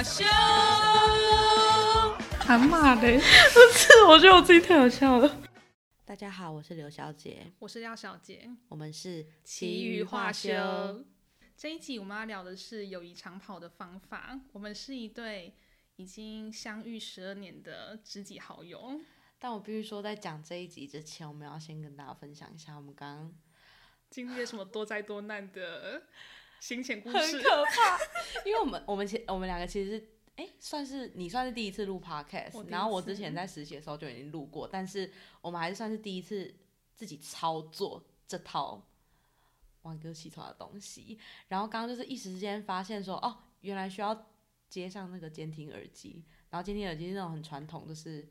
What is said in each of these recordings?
话秀，喊骂的，不是，我觉得我自己太好笑了。大家好，我是刘小姐，我是廖小姐，我们是奇余化修。这一集我们要聊的是友谊长跑的方法。我们是一对已经相遇十二年的知己好友。但我必须说，在讲这一集之前，我们要先跟大家分享一下我们刚刚经历了什么多灾多难的心情故事。很可怕，因为我们我们前我们两个其实是哎，算是你算是第一次录 podcast，然后我之前在实习的时候就已经录过，但是我们还是算是第一次自己操作这套。玩歌起床的东西，然后刚刚就是一时之间发现说，哦，原来需要接上那个监听耳机，然后监听耳机是那种很传统，就是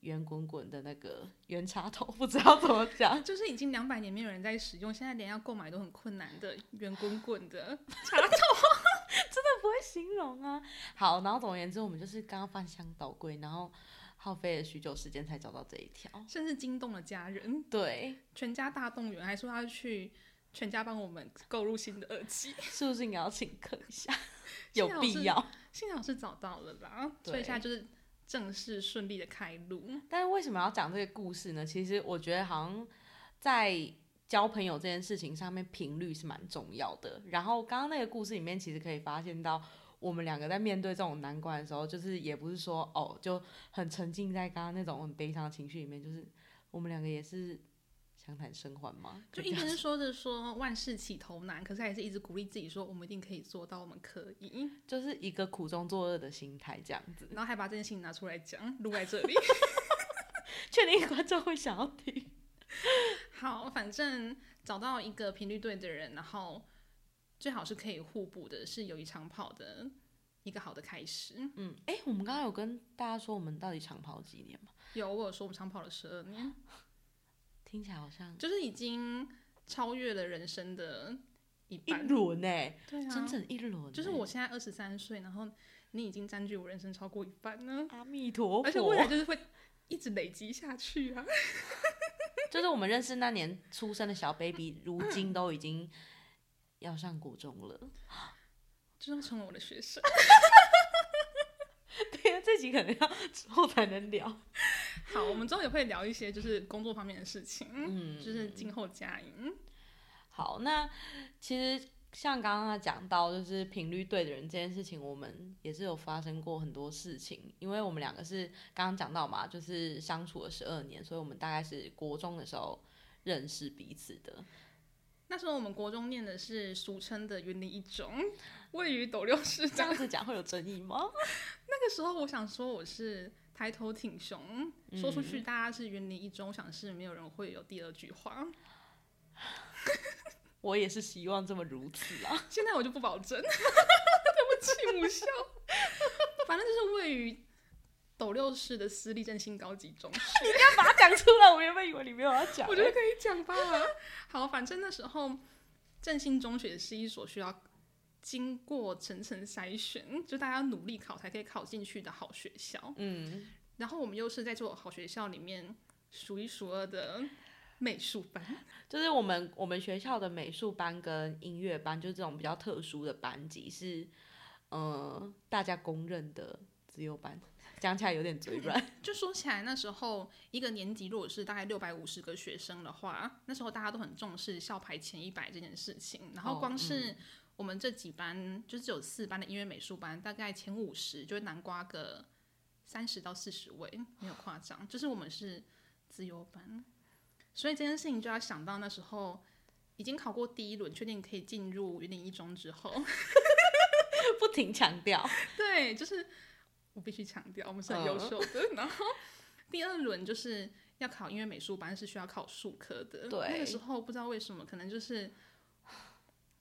圆滚滚的那个圆插头，不知道怎么讲，就是已经两百年没有人在使用，现在连要购买都很困难的圆滚滚的 插头，真的不会形容啊。好，然后总而言之，我们就是刚刚翻箱倒柜，然后耗费了许久时间才找到这一条，甚至惊动了家人，对，全家大动员，还说要去。全家帮我们购入新的耳机，是不是应该要请客一下？有必要？幸好是找到了啦，所以现在就是正式顺利的开路。但是为什么要讲这个故事呢？其实我觉得好像在交朋友这件事情上面，频率是蛮重要的。然后刚刚那个故事里面，其实可以发现到，我们两个在面对这种难关的时候，就是也不是说哦就很沉浸在刚刚那种很悲伤的情绪里面，就是我们两个也是。相谈甚欢吗？就一边说着说万事起头难，可是还是一直鼓励自己说我们一定可以做到，我们可以，就是一个苦中作乐的心态这样子。然后还把这件事情拿出来讲，录在这里，确定观众会想要听。好，反正找到一个频率对的人，然后最好是可以互补的，是友谊长跑的一个好的开始。嗯，哎，我们刚刚有跟大家说我们到底长跑几年吗？有，我有说我们长跑了十二年。听起来好像就是已经超越了人生的一一轮呢，对啊，整整一轮。就是我现在二十三岁，然后你已经占据我人生超过一半呢。阿弥陀佛，而且未来就是会一直累积下去啊。就是我们认识那年出生的小 baby，如今都已经要上国中了，就要成为我的学生。对啊，这集可能要 之后才能聊。好，我们之后也会聊一些就是工作方面的事情，嗯，就是今后加营。好，那其实像刚刚讲到，就是频率对的人这件事情，我们也是有发生过很多事情，因为我们两个是刚刚讲到嘛，就是相处了十二年，所以我们大概是国中的时候认识彼此的。那时候我们国中念的是俗称的云林一中，位于斗六市。这样子讲会有争议吗？那个时候我想说我是抬头挺胸，说出去大家是云林一中，我想是没有人会有第二句话。我也是希望这么如此啊。现在我就不保证，对不起母校。反正就是位于。斗六市的私立振兴高级中学，你该把它讲出来。我原本以为你没有要讲，我觉得可以讲吧。好，反正那时候振兴中学是一所需要经过层层筛选，就大家努力考才可以考进去的好学校。嗯，然后我们又是在做好学校里面数一数二的美术班，就是我们我们学校的美术班跟音乐班，就是这种比较特殊的班级，是呃大家公认的自由班。讲起来有点嘴软。就说起来，那时候一个年级如果是大概六百五十个学生的话，那时候大家都很重视校排前一百这件事情。然后光是我们这几班，就只有四班的音乐美术班，大概前五十就会南瓜个三十到四十位，没有夸张。就是我们是自由班，所以这件事情就要想到那时候已经考过第一轮，确定可以进入云林一中之后，不停强调，对，就是。我必须强调，我们是很优秀的。然后第二轮就是要考音乐美术班，是需要考数科的。对，那个时候不知道为什么，可能就是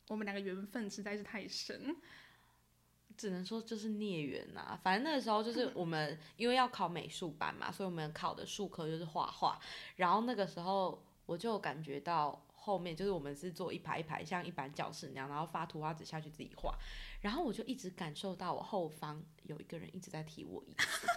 我们两个缘分实在是太深，只能说就是孽缘呐。反正那个时候就是我们 因为要考美术班嘛，所以我们考的术科就是画画。然后那个时候我就感觉到后面就是我们是坐一排一排，像一般教室那样，然后发图画纸下去自己画。然后我就一直感受到我后方有一个人一直在提我椅子，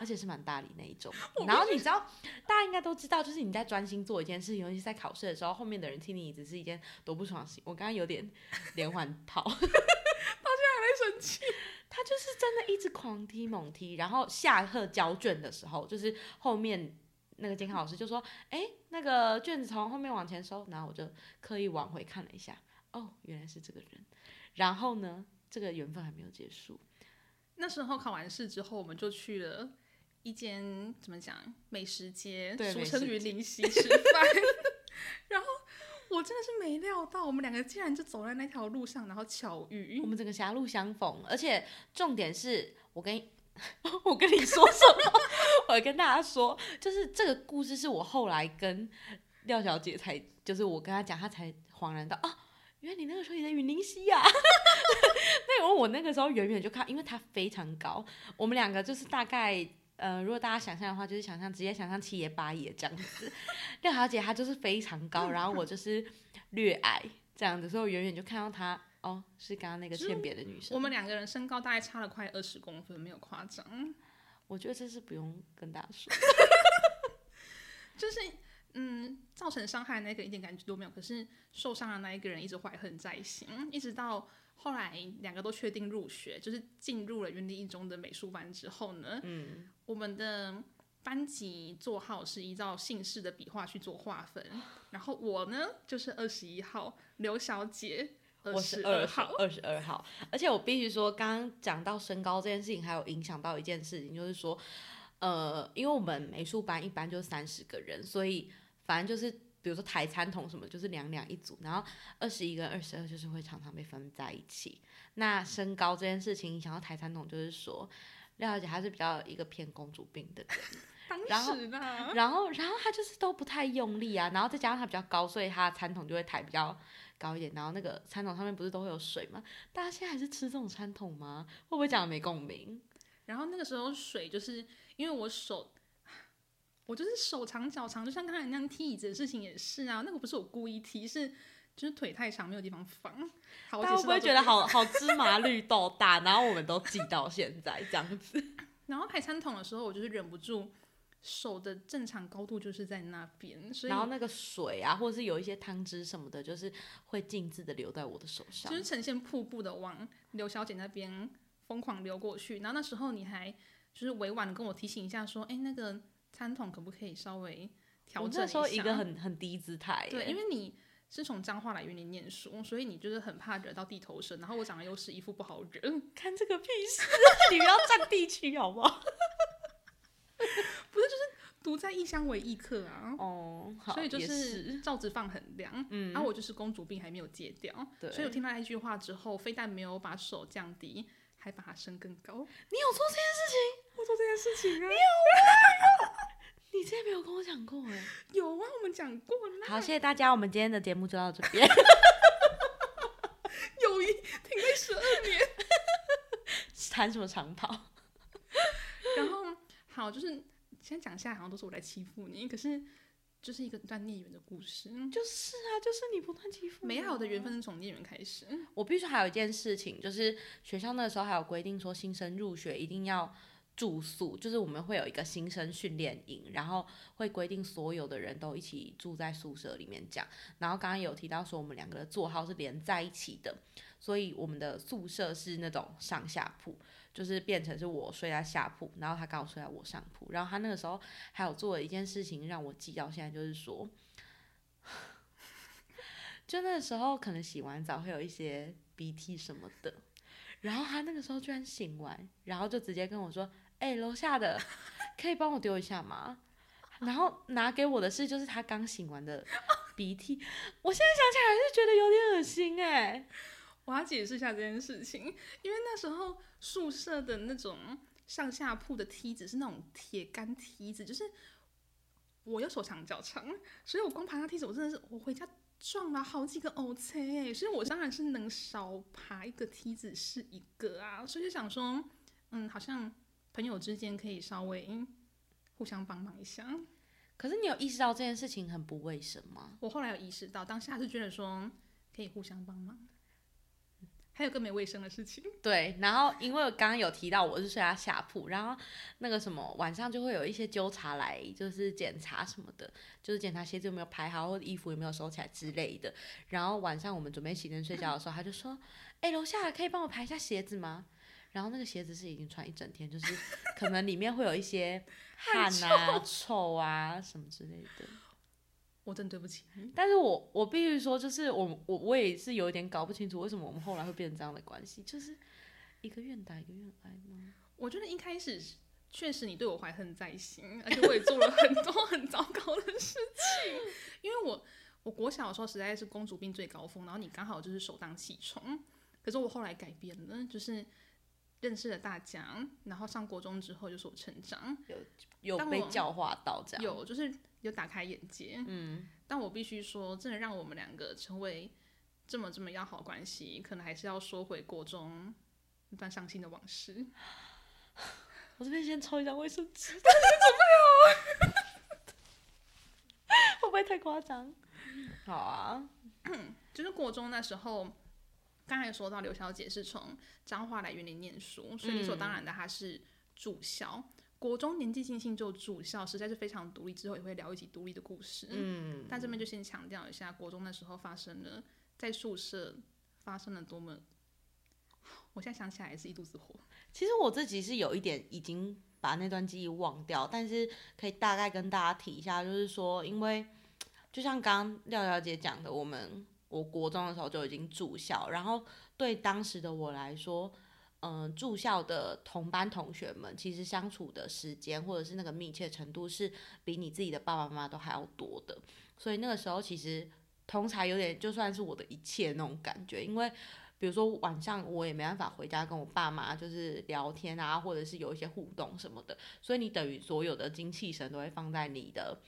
而且是蛮大理那一种。然后你知道，大家应该都知道，就是你在专心做一件事情，尤其是在考试的时候，后面的人踢你椅子是一件多不爽的事。我刚刚有点 连环套，到现在还在生气。他就是真的一直狂踢猛踢，然后下课交卷的时候，就是后面那个监考老师就说：“哎、那个卷子从后面往前收。”然后我就刻意往回看了一下，哦，原来是这个人。然后呢，这个缘分还没有结束。那时候考完试之后，我们就去了一间怎么讲美食街，对俗称云林溪吃饭。然后我真的是没料到，我们两个竟然就走在那条路上，然后巧遇我。们整个狭路相逢，而且重点是我跟 我跟你说什么？我跟大家说，就是这个故事是我后来跟廖小姐才，就是我跟她讲，她才恍然到啊，原来你那个时候也在云林溪呀、那我我那个时候远远就看，因为她非常高，我们两个就是大概。呃，如果大家想象的话，就是想象直接想象七爷八爷这样子。廖小姐她就是非常高，然后我就是略矮这样子，所以我远远就看到她，哦，是刚刚那个就是欠别的女生。我们两个人身高大概差了快二十公分，没有夸张。我觉得这是不用跟大家说。就是嗯，造成伤害的那个一点感觉都没有，可是受伤的那一个人一直怀恨在心，一直到后来两个都确定入学，就是进入了云林一中的美术班之后呢，嗯，我们的班级座号是依照姓氏的笔画去做划分，然后我呢就是二十一号刘小姐，我十是二号，二十二号，而且我必须说，刚刚讲到身高这件事情，还有影响到一件事情，就是说，呃，因为我们美术班一般就三十个人，所以反正就是。比如说台餐桶什么，就是两两一组，然后二十一跟二十二就是会常常被分在一起。那身高这件事情影响到抬餐桶，就是说廖小姐她是比较一个偏公主病的人，然当后时啦，然后，然后他就是都不太用力啊，然后再加上她比较高，所以她的餐桶就会抬比较高一点。然后那个餐桶上面不是都会有水吗？大家现在还是吃这种餐桶吗？会不会讲的没共鸣？然后那个时候水就是因为我手，我就是手长脚长，就像刚才那样踢椅子的事情也是啊，那个不是我故意踢，是就是腿太长没有地方放。好，我大家会不会觉得？好好芝麻绿豆大？然后我们都记到现在这样子。然后排餐桶的时候，我就是忍不住。手的正常高度就是在那边，所以然后那个水啊，或者是有一些汤汁什么的，就是会径自的流在我的手上就。是呈现瀑布的往刘小姐那边疯狂流过去。然后那时候你还就是委婉的跟我提醒一下，说：“哎，那个餐桶可不可以稍微调整一下？”一个很很低姿态，对，因为你是从彰化来云林念书，所以你就是很怕惹到地头蛇。然后我长得又是一副不好惹，看这个屁事，你不要占地区好不好？不是，就是独在异乡为异客啊。哦，好，所以就是罩子放很凉，嗯然后我就是公主病还没有戒掉，对所以我听到那一句话之后，非但没有把手降低，还把它升更高。你有做这件事情？我做这件事情啊，你之前没有跟我讲过哎。有啊，我们讲过啦。好，谢谢大家，我们今天的节目就到这边。友谊停了十二年，谈什么长跑？然后好，就是先讲下来，好像都是我来欺负你，可是就是一个段孽缘的故事。就是啊，就是你不断欺负我美好的缘分是从孽缘开始，我必须还有一件事情，就是学校那个时候还有规定说，新生入学一定要住宿，就是我们会有一个新生训练营，然后会规定所有的人都一起住在宿舍里面讲。然后刚刚有提到说，我们两个的座号是连在一起的，所以我们的宿舍是那种上下铺，就是变成是我睡在下铺，然后他刚好睡在我上铺。然后他那个时候还有做了一件事情让我记到现在，就是说。就那个时候，可能洗完澡会有一些鼻涕什么的，然后他那个时候居然醒完，然后就直接跟我说：“哎、楼下的 可以帮我丢一下吗？”然后拿给我的是就是他刚醒完的鼻涕，我现在想起来还是觉得有点恶心哎、我要解释一下这件事情，因为那时候宿舍的那种上下铺的梯子是那种铁杆梯子，就是我又手长脚长，所以我光爬那梯子，我真的是我回家撞了好几个 O C，所以我当然是能少爬一个梯子是一个啊，所以就想说，嗯，好像朋友之间可以稍微互相帮忙一下。可是你有意识到这件事情很不卫生吗？我后来有意识到，当下是觉得说可以互相帮忙。还有更没卫生的事情。对，然后因为我刚刚有提到我是睡他下铺，然后那个什么晚上就会有一些纠察来，就是检查什么的，就是检查鞋子有没有排好，或者衣服有没有收起来之类的。然后晚上我们准备洗灯睡觉的时候，他就说：“哎、楼下可以帮我排一下鞋子吗？”然后那个鞋子是已经穿一整天，就是可能里面会有一些 汗啊、臭啊什么之类的。我真对不起。但是我我必须说，就是我我我也是有点搞不清楚，为什么我们后来会变成这样的关系，就是一个愿打一个愿挨吗？我觉得一开始确实你对我怀恨在心，而且我也做了很多很糟糕的事情。因为我我国小的时候实在是公主病最高峰，然后你刚好就是首当其冲。可是我后来改变了，就是认识了大家，然后上国中之后就是我成长，有有被教化到这样？有就是有打开眼界。嗯，但我必须说，真的让我们两个成为这么这么要好关系，可能还是要说回国中一段伤心的往事。我这边先抽一张卫生纸，但是准备好会不会太夸张？好啊，就是国中那时候，刚才说到刘小姐是从彰化来园林念书，所以理所当然的她是住校。国中年纪轻轻就住校，实在是非常独立。之后也会聊一集独立的故事。嗯，但这边就先强调一下，国中那时候发生了在宿舍发生了多么，我现在想起来也是一肚子火。其实我自己是有一点已经把那段记忆忘掉，但是可以大概跟大家提一下，就是说，因为就像刚刚廖小姐讲的，我们我国中的时候就已经住校，然后对当时的我来说，嗯、住校的同班同学们，其实相处的时间或者是那个密切程度，是比你自己的爸爸妈妈都还要多的，所以那个时候其实同才有点就算是我的一切那种感觉，因为。比如说晚上我也没办法回家跟我爸妈就是聊天啊，或者是有一些互动什么的，所以你等于所有的精气神都会放在你的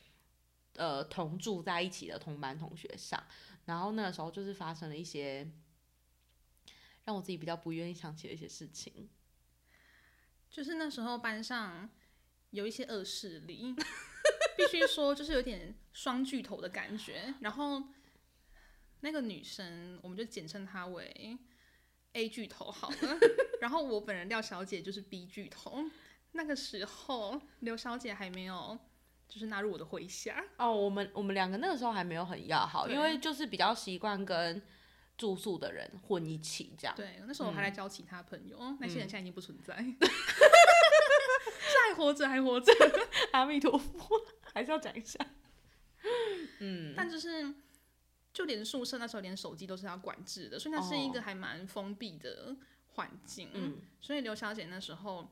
呃同住在一起的同班同学上。然后那个时候就是发生了一些让我自己比较不愿意想起的一些事情。就是那时候班上有一些恶势力，必须说就是有点双巨头的感觉。然后那个女生，我们就简称她为 A 巨头好了。然后我本人廖小姐就是 B 巨头。那个时候刘小姐还没有就是纳入我的麾下，哦，我们我们两个那个时候还没有很要好，因为就是比较习惯跟住宿的人混一起这样。对，那时候我还来交其他朋友，那些人嗯现在已经不存在，是还活着，还活着。阿弥陀佛，还是要讲一下。嗯，但就是就连宿舍那时候连手机都是要管制的，所以那是一个还蛮封闭的环境。嗯所以刘小姐那时候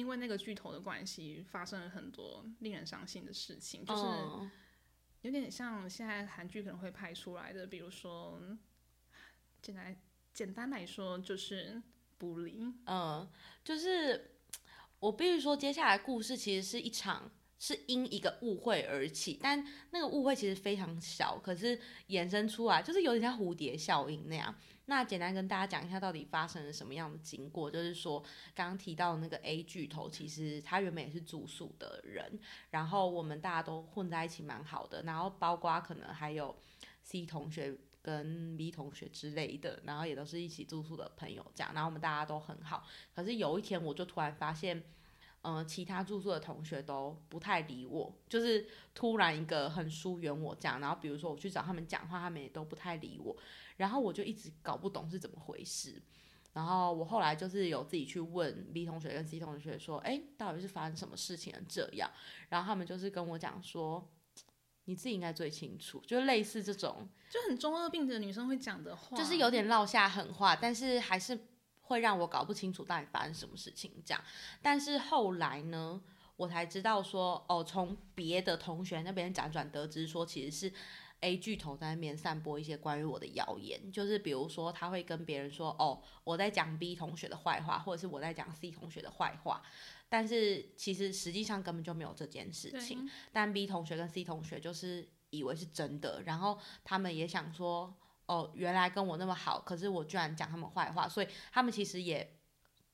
因为那个巨头的关系，发生了很多令人伤心的事情，就是嗯有点像现在韩剧可能会拍出来的，比如说简单简单来说就是 bully。嗯，就是我必须说，接下来故事其实是一场是因一个误会而起，但那个误会其实非常小，可是衍生出来就是有点像蝴蝶效应那样。那简单跟大家讲一下，到底发生了什么样的经过？就是说，刚刚提到的那个 A 巨头，其实他原本也是住宿的人，然后我们大家都混在一起蛮好的，然后包括可能还有 C 同学跟 B 同学之类的，然后也都是一起住宿的朋友这样，然后我们大家都很好。可是有一天，我就突然发现，嗯、其他住宿的同学都不太理我，就是突然一个很疏远我这样。然后比如说我去找他们讲话，他们也都不太理我，然后我就一直搞不懂是怎么回事。然后我后来就是有自己去问 B 同学跟 C 同学说，哎，到底是发生什么事情了这样？然后他们就是跟我讲说，你自己应该最清楚，就类似这种。就很中二病的女生会讲的话，就是有点落下狠话，但是还是会让我搞不清楚到底发生什么事情这样。但是后来呢，我才知道说，哦，从别的同学那边辗转得知说，其实是 A 巨头在那边散播一些关于我的谣言，就是比如说他会跟别人说，哦，我在讲 B 同学的坏话，或者是我在讲 C 同学的坏话。但是其实实际上根本就没有这件事情，但 B 同学跟 C 同学就是以为是真的，然后他们也想说，哦，原来跟我那么好，可是我居然讲他们坏话，所以他们其实也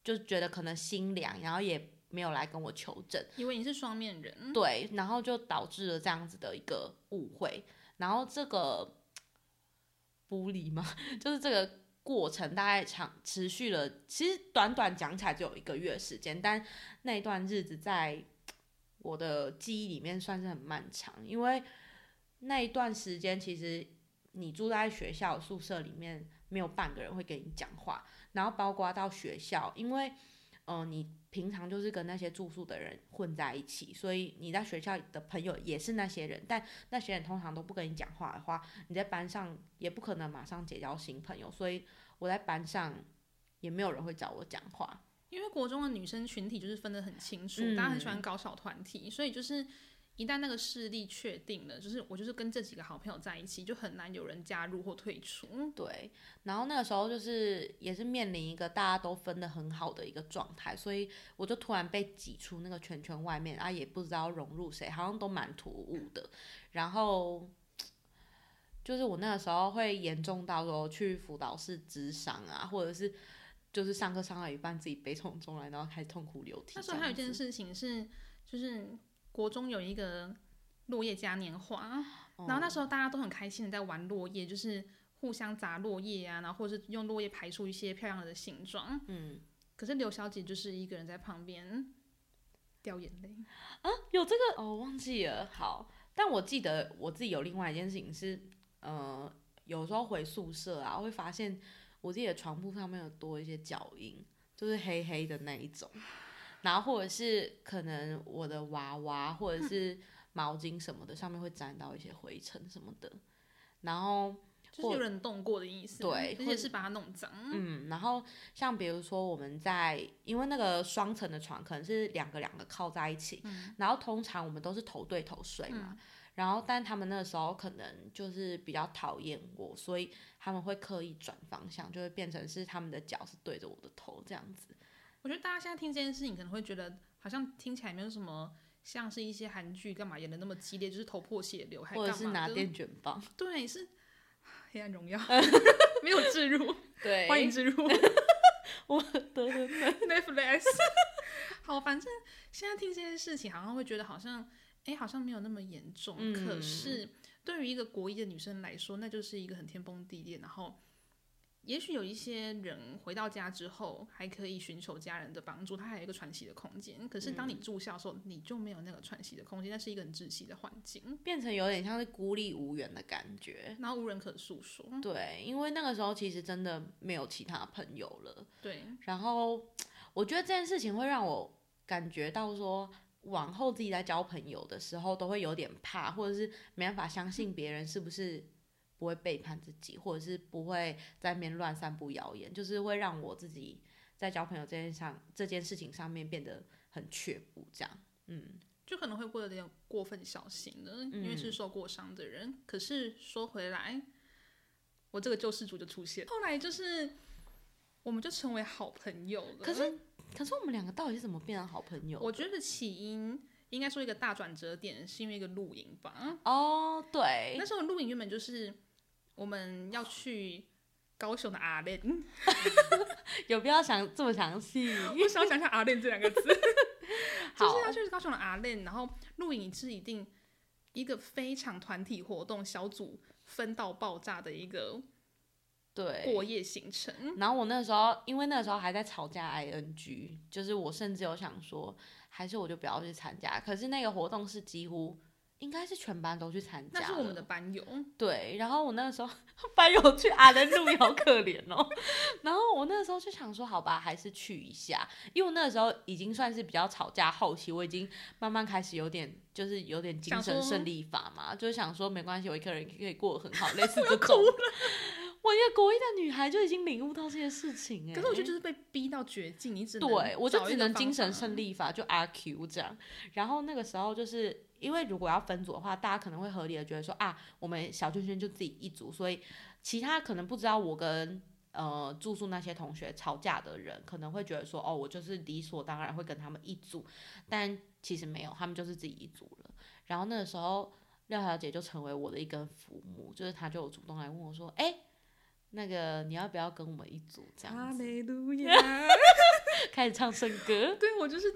就觉得可能心凉，然后也没有来跟我求证，以为你是双面人，对，然后就导致了这样子的一个误会，然后这个 bully 嘛，就是这个过程大概长持续了，其实短短讲起来只有一个月时间，但那一段日子在我的记忆里面算是很漫长，因为那一段时间其实你住在学校宿舍里面，没有半个人会跟你讲话，然后包括到学校，因为嗯、呃你平常就是跟那些住宿的人混在一起，所以你在学校的朋友也是那些人，但那些人通常都不跟你讲话的话，你在班上也不可能马上结交新朋友，所以我在班上也没有人会找我讲话。因为国中的女生群体就是分得很清楚，嗯大家很喜欢搞小团体，所以就是一旦那个势力确定了，就是我就是跟这几个好朋友在一起，就很难有人加入或退出。对，然后那个时候就是也是面临一个大家都分得很好的一个状态，所以我就突然被挤出那个圈圈外面，啊，也不知道融入谁，好像都蛮突兀的。然后就是我那个时候会严重到说去辅导室咨商啊，或者是就是上课上到一半自己悲从中来，然后开始痛哭流涕。那时候还有一件，事情是，就是国中有一个落叶嘉年华，然后那时候大家都很开心的在玩落叶，就是互相砸落叶啊，然后或者是用落叶排出一些漂亮的形状。嗯，可是刘小姐就是一个人在旁边掉眼泪啊。有这个哦，忘记了。好，但我记得我自己有另外一件事情是，呃，有时候回宿舍啊，会发现我自己的床铺上面有多一些脚印，就是黑黑的那一种。然后或者是可能我的娃娃或者是毛巾什么的上面会沾到一些灰尘什么的。然后就是有人动过的意思，对或者是把它弄脏。嗯，然后像比如说我们在，因为那个双层的床可能是两个两个靠在一起，然后通常我们都是头对头睡嘛，然后但他们那个时候可能就是比较讨厌我，所以他们会刻意转方向，就会变成是他们的脚是对着我的头这样子。我觉得大家现在听这件事情，可能会觉得好像听起来没有什么像是一些韩剧干嘛演的那么激烈，就是头破血流还或者是拿电卷棒，对，是黑暗荣耀，没有置入，对欢迎置入我的 Netflix。好，反正现在听这件事情，好像会觉得好像，哎、好像没有那么严重。嗯可是对于一个国一的女生来说，那就是一个很天崩地裂。然后，也许有一些人回到家之后，还可以寻求家人的帮助，他还有一个喘息的空间。可是当你嗯住校的时候，你就没有那个喘息的空间，那是一个很窒息的环境，变成有点像是孤立无援的感觉。然后无人可诉说。对，因为那个时候其实真的没有其他朋友了。对，然后我觉得这件事情会让我感觉到说，往后自己在交朋友的时候都会有点怕，或者是没办法相信别人是不是不会背叛自己，或者是不会在面乱散布谣言，就是会让我自己在交朋友这件上这件事情上面变得很却步，这样。嗯，就可能会过得有点过分小心了，因为是受过伤的人。可是说回来，我这个救世主就出现，后来就是我们就成为好朋友了。可是可是我们两个到底是怎么变成好朋友？我觉得起因应该说一个大转折点，是因为一个露营吧。哦，对那，时候露营原本就是我们要去高雄的阿练，有必要想这么详细？我想要讲一下阿练这两个字，就好是要去高雄的阿练，然后露营是一定一个非常团体活动，小组分到爆炸的一个对，过夜行程。然后我那时候，因为那个时候还在吵架 ing，就是我甚至有想说，还是我就不要去参加。可是那个活动是几乎应该是全班都去参加，那是我们的班友，对。然后我那个时候班友去阿登路也 好可怜哦。然后我那个时候就想说，好吧，还是去一下，因为我那个时候已经算是比较吵架后期，我已经慢慢开始有点就是有点精神胜利法嘛，就是想说没关系，我一个人可以过得很好，类似这种。我一个国一的女孩就已经领悟到这些事情哎、可是我觉得就是被逼到绝境，你只能对，我就只能精神胜利法，就阿 Q 这样。然后那个时候就是因为如果要分组的话，大家可能会合理的觉得说啊，我们小圈圈就自己一组，所以其他可能不知道我跟呃住宿那些同学吵架的人，可能会觉得说哦，我就是理所当然会跟他们一组，但其实没有，他们就是自己一组了。然后那个时候廖小姐就成为我的一根浮木，就是她就主动来问我说，哎、那个你要不要跟我们一组这样子？哈利路亚。开始唱圣歌。对我就是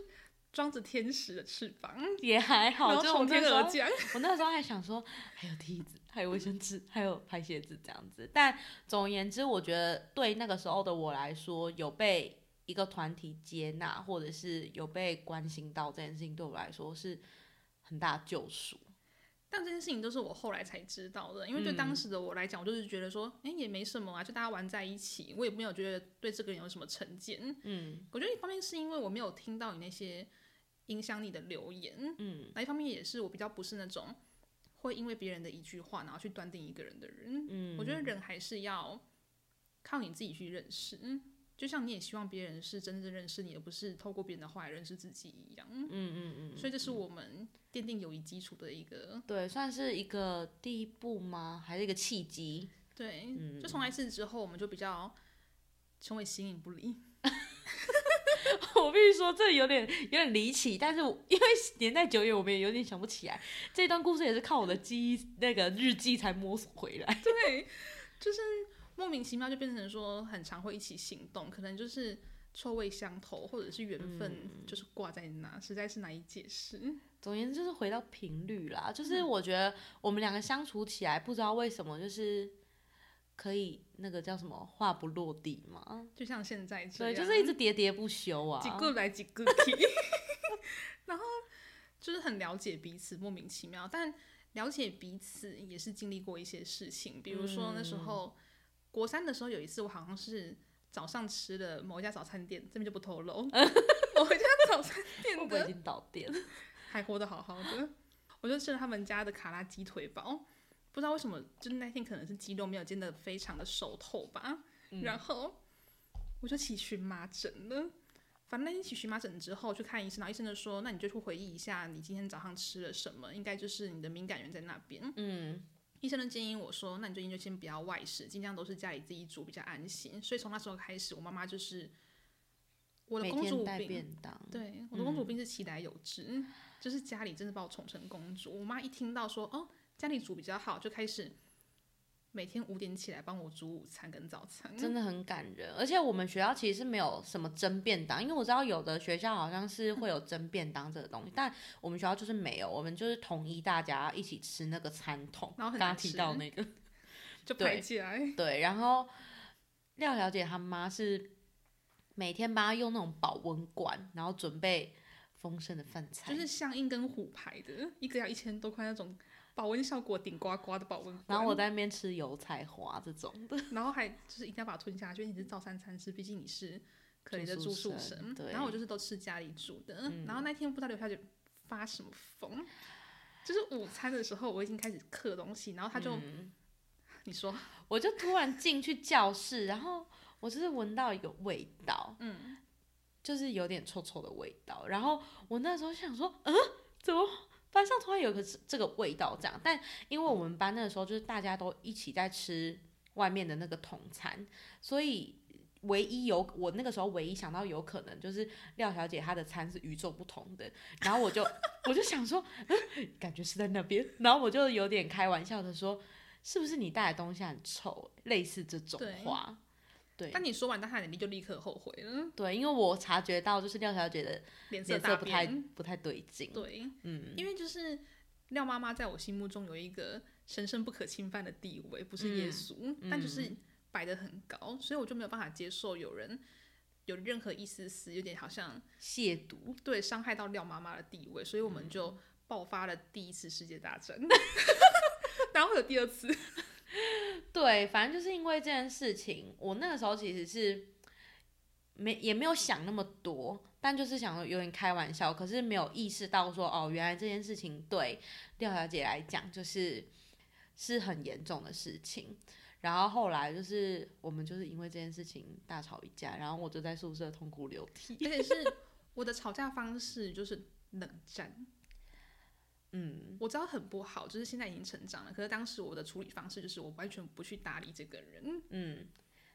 装着天使的翅膀，也还好，就我那时候天而降。我那时候还想说，还有梯子，还有卫生纸，还有拍鞋子这样子。但总而言之，我觉得对那个时候的我来说，有被一个团体接纳，或者是有被关心到这件事情，对我来说是很大的救赎。但这件事情都是我后来才知道的，因为对当时的我来讲，我就是觉得说，哎、也没什么啊，就大家玩在一起，我也没有觉得对这个人有什么成见。嗯我觉得一方面是因为我没有听到你那些影响你的留言，嗯那一方面也是我比较不是那种会因为别人的一句话然后去断定一个人的人。嗯，我觉得人还是要靠你自己去认识，嗯就像你也希望别人是真正认识你，而不是透过别人的话来认识自己一样。嗯嗯嗯，所以这是我们奠定友谊基础的一个对，算是一个第一步吗？还是一个契机？对。嗯就从那一次之后，我们就比较成为形影不离。我必须说，这有点有点离奇，但是因为年代久远，我们也有点想不起来。这段故事也是靠我的记忆那个日记才摸索回来。对，就是莫名其妙就变成说很常会一起行动，可能就是臭味相投，或者是缘分就是挂在那，实在是难以解释。总而言之，就是回到频率啦。就是我觉得我们两个相处起来，不知道为什么就是可以那个叫什么话不落地嘛。就像现在这对，样，就是一直喋喋不休啊。几个来几个去，然后就是很了解彼此，莫名其妙。但了解彼此也是经历过一些事情，比如说那时候、国三的时候，有一次我好像是早上吃了某一家早餐店，这边就不透露，某一家早餐店的不已经倒店？还活得好好的，我就吃了他们家的卡拉鸡腿堡。不知道为什么，就是那天可能是肌肉没有煎的非常的熟透吧，然后我就起荨麻疹了。反正那天起荨麻疹之后去看医生，然后医生就说，那你就去回忆一下你今天早上吃了什么，应该就是你的敏感源在那边。嗯，医生就建议我说，那你最近就先不要外食，尽量都是家里自己煮比较安心。所以从那时候开始，我妈妈就是我的公主病。对，我的公主病是期待有之，就是家里真的把我宠成公主。我妈一听到说哦家里煮比较好，就开始每天五点起来帮我煮午餐跟早餐。真的很感人，而且我们学校其实是没有什么蒸便当，因为我知道有的学校好像是会有蒸便当这个东西，但我们学校就是没有，我们就是统一大家一起吃那个餐桶，然后很刚刚提到那个，就对排起来，对，然后廖小姐她妈是每天帮她用那种保温罐，然后准备丰盛的饭菜，就是象印跟虎牌的，一个要一千多块那种保温效果顶呱呱的保温罐。然后我在那边吃油菜花这种的，然后还就是一定要把它吞下去，因为你是照三餐吃，毕竟你是可怜的住住宿宿生。对。嗯然后我就是都吃家里煮的。然后那天不知道刘小姐发什么疯，就是午餐的时候我已经开始刻东西，然后她就、嗯。你说。我就突然进去教室，然后我就是闻到一个味道，嗯，就是有点臭臭的味道。然后我那时候想说，嗯，怎么班上突然有个这个味道这样？但因为我们班那个时候就是大家都一起在吃外面的那个统餐，所以。唯一有我那个时候唯一想到有可能就是廖小姐她的餐是与众不同的，然后我就 我就想说，感觉是在那边，然后我就有点开玩笑的说，是不是你带的东西很臭？类似这种话，对。但你说完，但她你就立刻后悔了，对，因为我察觉到就是廖小姐的脸色不太。不太对劲。对，嗯，因为就是廖妈妈在我心目中有一个神圣不可侵犯的地位，不是耶嗯稣，但就是。摆得很高，所以我就没有办法接受有人有任何一丝丝有点好像亵渎，对伤害到廖妈妈的地位，所以我们就。爆发了第一次世界大战，然后会有第二次，对，反正就是因为这件事情，我那个时候其实是没也没有想那么多，但就是想有点开玩笑，可是没有意识到说哦，原来这件事情对廖小姐来讲就是是很严重的事情。然后后来就是我们就是因为这件事情大吵一架，然后我就在宿舍痛哭流涕。而且是我的吵架方式就是冷战。嗯，我知道很不好，就是现在已经成长了，可是当时我的处理方式就是我完全不去搭理这个人，嗯，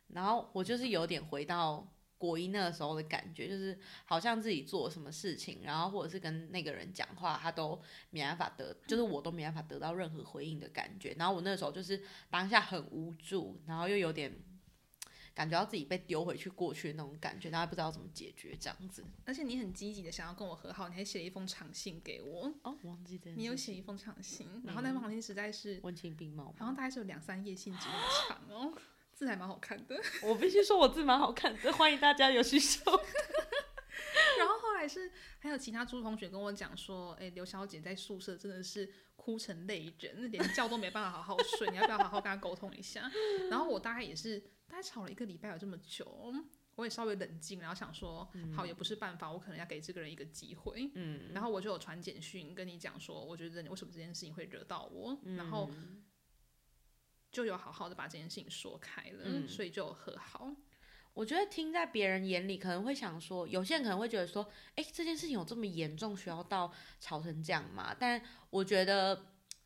然后我就是有点回到国一那个时候的感觉，就是好像自己做什么事情，然后或者是跟那个人讲话，他都没办法得，就是我都没办法得到任何回应的感觉。然后我那时候就是当下很无助，然后又有点感觉到自己被丢回去过去的那种感觉，然后不知道怎么解决这样子。而且你很积极的想要跟我和好，你还写了一封长信给我。哦，忘记这件事你有写一封长信，然后那封长信实在是，温情并茂吗，好像大概是有两三页信纸那么长哦，字还蛮好看的。我必须说我字蛮好看的，欢迎大家有需求。然后后来是还有其他猪同学跟我讲说，哎，刘小姐在宿舍真的是哭成泪人，连觉都没办法好好睡，你要不要好好跟她沟通一下？然后我大概也是大概吵了一个礼拜有这么久，我也稍微冷静，然后想说，好也不是办法，我可能要给这个人一个机会。嗯，然后我就有传简讯跟你讲说，我觉得你为什么这件事情会惹到我，然后就有好好的把这件事情说开了，所以就和好。我觉得听在别人眼里可能会想说，有些人可能会觉得说，哎，这件事情有这么严重，需要到吵成这样吗？但我觉得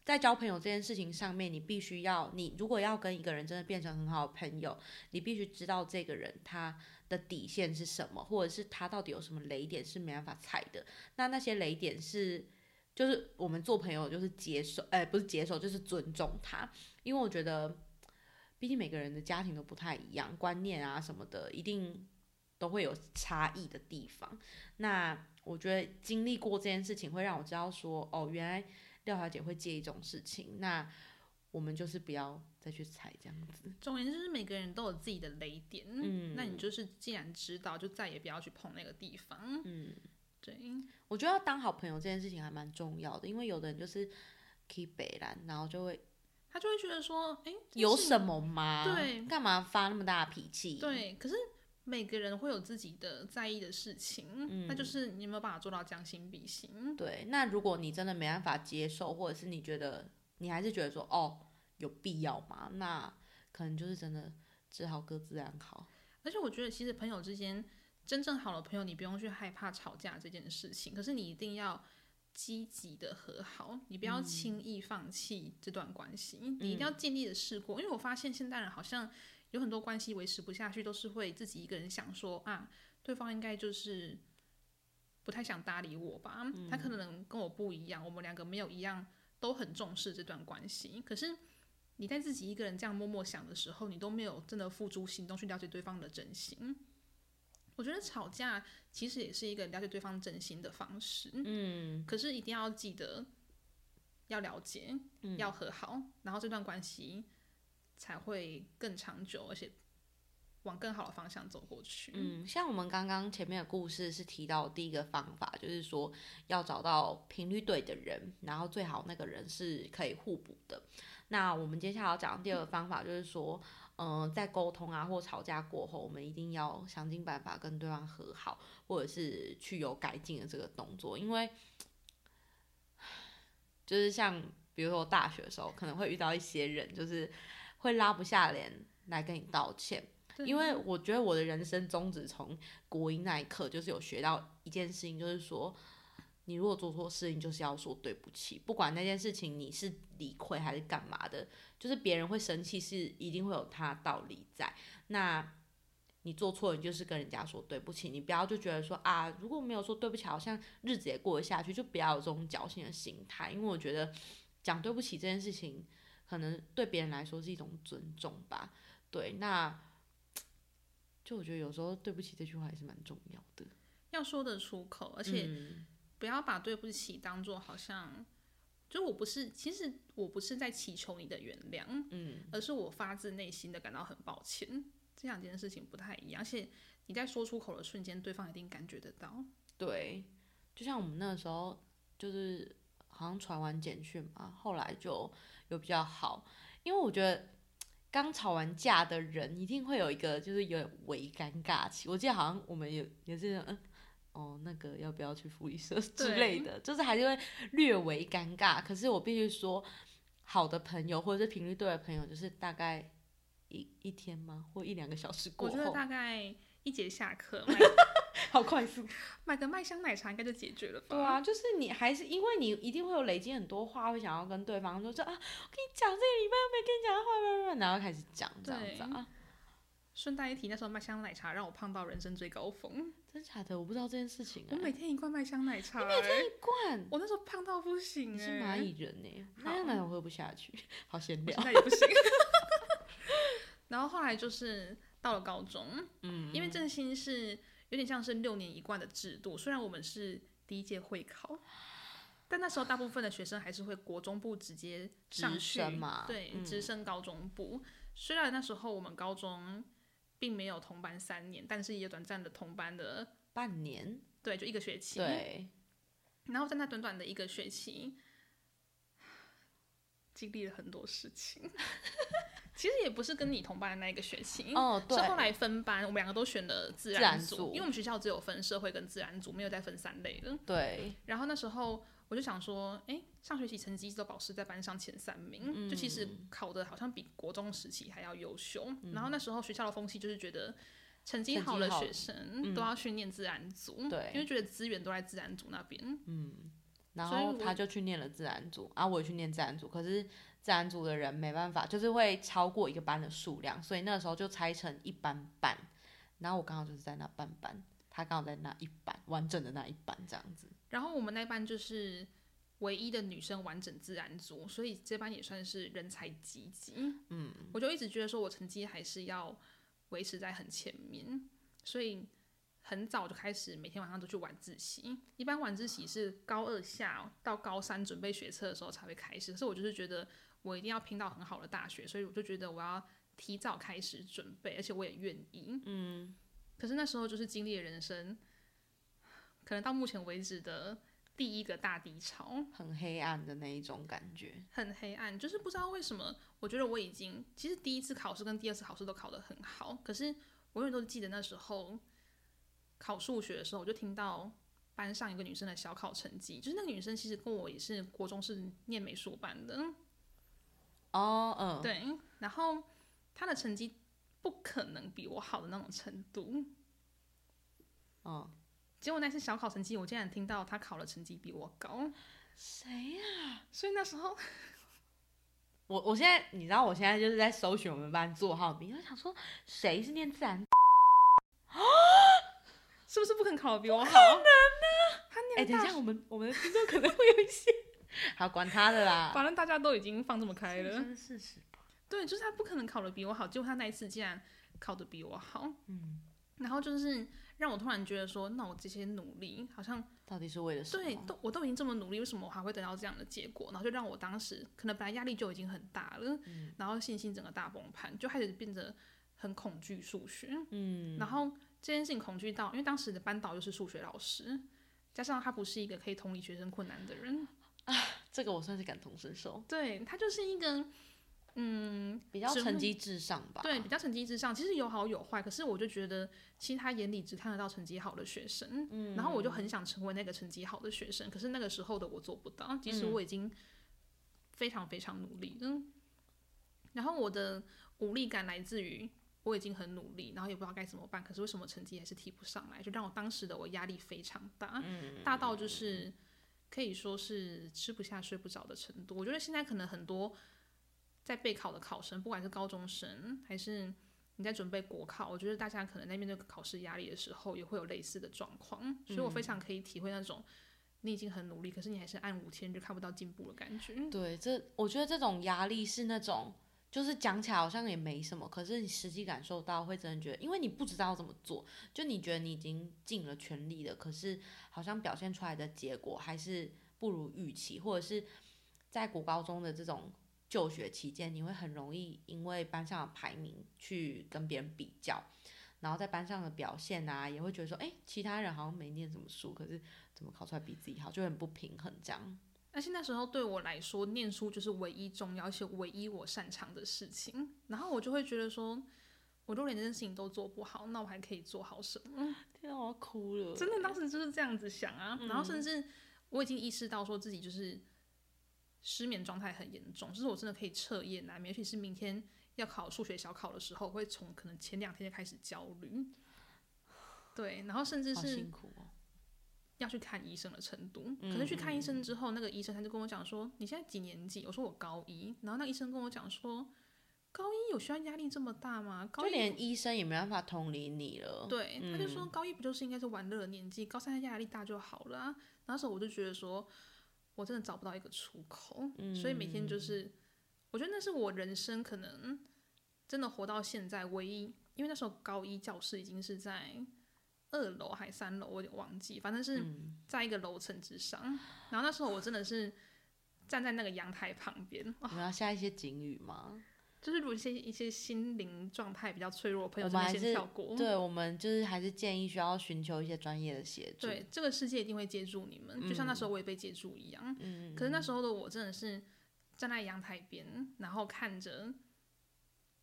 在交朋友这件事情上面，你必须要，你如果要跟一个人真的变成很好的朋友，你必须知道这个人他的底线是什么，或者是他到底有什么雷点是没办法踩的。那那些雷点是，就是我们做朋友就是接受，哎，不是接受，就是尊重他，因为我觉得。毕竟每个人的家庭都不太一样，观念啊什么的，一定都会有差异的地方。那我觉得经历过这件事情，会让我知道说，哦，原来廖小姐会介意这种事情。那我们就是不要再去踩这样子。总言之，就是每个人都有自己的雷点。嗯，那你就是既然知道，就再也不要去碰那个地方。嗯，对。我觉得要当好朋友这件事情还蛮重要的，因为有的人就是 keep 北蓝，然后就会。他就会觉得说，哎，有什么吗？对，干嘛发那么大脾气？对，可是每个人会有自己的在意的事情，那就是你有没有办法做到将心比心？对，那如果你真的没办法接受，或者是你觉得你还是觉得说，哦，有必要吗？那可能就是真的只好各自安好。而且我觉得，其实朋友之间真正好的朋友，你不用去害怕吵架这件事情，可是你一定要。积极的和好，你不要轻易放弃这段关系，你一定要尽力的试过。因为我发现现代人好像有很多关系维持不下去，都是会自己一个人想说啊，对方应该就是不太想搭理我吧，他可能跟我不一样，我们两个没有一样都很重视这段关系。可是你在自己一个人这样默默想的时候，你都没有真的付诸行动去了解对方的真心。我觉得吵架其实也是一个了解对方真心的方式，嗯，可是一定要记得要了解，要和好，然后这段关系才会更长久，而且往更好的方向走过去。嗯，像我们刚刚前面的故事是提到第一个方法，就是说要找到频率对的人，然后最好那个人是可以互补的。那我们接下来要讲第二个方法，就是说。嗯，在沟通啊或吵架过后，我们一定要想尽办法跟对方和好，或者是去有改进的这个动作。因为，就是像比如说大学的时候，可能会遇到一些人，就是会拉不下脸来跟你道歉。因为我觉得我的人生宗旨从国一那一刻就是有学到一件事情，就是说。你如果做错事情，就是要说对不起，不管那件事情你是理亏还是干嘛的，就是别人会生气，是一定会有他道理在。那你做错，你就是跟人家说对不起，你不要就觉得说啊，如果没有说对不起，好像日子也过得下去，就不要有这种侥幸的心态。因为我觉得讲对不起这件事情，可能对别人来说是一种尊重吧。对，那就我觉得有时候对不起这句话还是蛮重要的，要说得出口，而且。不要把对不起当做好像，就我不是，其实我不是在祈求你的原谅，嗯，而是我发自内心的感到很抱歉。这两件事情不太一样，而且你在说出口的瞬间，对方一定感觉得到。对，就像我们那时候，就是好像传完简讯嘛，后来就有比较好，因为我觉得刚吵完架的人一定会有一个就是有点微尴尬期。我记得好像我们也也是嗯。哦，那个要不要去福利社 之类的，就是还是会略微尴尬。可是我必须说，好的朋友或者是频率对的朋友，就是大概一一天吗，或一两个小时过后，我觉得大概一节下课，好快速，买个麦香奶茶应该就解决了吧？对啊，就是你还是因为你一定会有累积很多话，会想要跟对方说说啊，我跟你讲这个礼拜没跟你讲的话，然后开始讲这样子啊。顺带一提，那时候麦香奶茶让我胖到人生最高峰。真假的？我不知道这件事情。我每天一罐麦香奶茶。你每天一罐？我那时候胖到不行。你是蚂蚁人呢？麦香奶茶喝不下去，好闲聊。现在也不行。然后后来就是到了高中，嗯，因为振兴是有点像是六年一贯的制度，虽然我们是第一届会考，但那时候大部分的学生还是会国中部直接上直去升嘛对，嗯直升高中部。虽然那时候我们高中并没有同班三年，但是也短暂的同班的，半年，对，就一个学期。对，然后在那短短的一个学期，经历了很多事情。其实也不是跟你同班的那一个学期，哦，对是，后来分班，我们两个都选了自自然组，组因为我们学校只有分社会跟自然组，没有再分三类的。对，然后那时候我就想说，哎，上学期成绩一直都保持在班上前三名，就其实考的好像比国中时期还要优秀。然后那时候学校的风气就是觉得。成绩好的学生都要去念自然组，对因为觉得资源都在自然组那边。然后他就去念了自然组，啊，我也去念自然组，可是自然组的人没办法，就是会超过一个班的数量，所以那时候就拆成一班半，然后我刚好就是在那半班，他刚好在那一班完整的那一班这样子。然后我们那班就是唯一的女生完整自然组，所以这班也算是人才济济。嗯，我就一直觉得说我成绩还是要维持在很前面，所以很早就开始每天晚上都去晚自习。一般晚自习是高二下到高三准备学测的时候才会开始，可是我就是觉得我一定要拼到很好的大学，所以我就觉得我要提早开始准备，而且我也愿意。嗯，可是那时候就是经历了人生，可能到目前为止的第一个大低潮，很黑暗的那一种感觉，很黑暗，就是不知道为什么，我觉得我已经其实第一次考试跟第二次考试都考得很好，可是我永远都记得那时候考数学的时候，我就听到班上一个女生的小考成绩，就是那个女生其实跟我也是国中是念美术班的，哦，嗯，对，然后她的成绩不可能比我好的那种程度，嗯，结果那次小考成绩，我竟然听到她考的成绩比我高，谁呀、所以那时候我我现在你知道，我现在就是在搜寻我们班座号名，我想说谁是念自然？是不是不可能考得比我好？不可能啊！他哎、念大等一下，我们我们的听众可能会有一些，好管他的啦，反正大家都已经放这么开了。事实吧？对，就是他不可能考的比我好，结果他那一次竟然考的比我好。嗯，然后就是让我突然觉得说，那我这些努力好像到底是为了什么？对，都我都已经这么努力，为什么我还会得到这样的结果？然后就让我当时可能本来压力就已经很大了，然后信心整个大崩盘，就开始变得很恐惧数学。嗯，然后这件事情恐惧到，因为当时的班导又是数学老师，加上他不是一个可以同理学生困难的人啊，这个我算是感同身受，对他就是一个。嗯，比较成绩至上吧。对，比较成绩至上，其实有好有坏。可是我就觉得，其实他眼里只看得到成绩好的学生，嗯，然后我就很想成为那个成绩好的学生。可是那个时候的我做不到，即使我已经非常非常努力，嗯。然后我的无力感来自于我已经很努力，然后也不知道该怎么办。可是为什么成绩还是提不上来？就让我当时的我压力非常大，大到就是可以说是吃不下、睡不着的程度。我觉得现在可能很多。在备考的考生，不管是高中生还是你在准备国考，我觉得大家可能在面对考试压力的时候，也会有类似的状况，所以我非常可以体会那种你已经很努力，可是你还是暗无天就，看不到进步的感觉。对，这我觉得这种压力是那种，就是讲起来好像也没什么，可是你实际感受到会真的觉得，因为你不知道怎么做，就你觉得你已经尽了全力了，可是好像表现出来的结果还是不如预期，或者是在国高中的这种。就学期间，你会很容易因为班上的排名去跟别人比较，然后在班上的表现啊，也会觉得说，哎、其他人好像没念什么书，可是怎么考出来比自己好，就很不平衡这样。而且那时候对我来说，念书就是唯一重要而且唯一我擅长的事情，然后我就会觉得说，我都连这件事情都做不好，那我还可以做好什么？天啊，我要哭了！真的，当时就是这样子想啊，然后甚至我已经意识到说自己就是。失眠状态很严重，就是我真的可以彻夜难眠，尤其是明天要考数学小考的时候，会从可能前两天就开始焦虑，对，然后甚至是辛苦哦，要去看医生的程度。可是去看医生之后，那个医生他就跟我讲说：“你现在几年级？”我说：“我高一。”然后那医生跟我讲说：“高一有需要压力这么大吗？”高就一连医生也没办法同理你了。对，他就说高一不就是应该是玩乐的年纪，高三的压力大就好了啊。那时候我就觉得说。我真的找不到一个出口，所以每天就是，我觉得那是我人生可能真的活到现在唯一因为那时候高一教室已经是在二楼还三楼，我有点忘记，反正是在一个楼层之上。然后那时候我真的是站在那个阳台旁边，你要下一些警语吗？就是如果一些一些心灵状态比较脆弱的朋友，我们还是跳过。对，我们就是还是建议需要寻求一些专业的协助。对，这个世界一定会接住你们，就像那时候我也被接住一样。嗯。可是那时候的我真的是站在阳台边，然后看着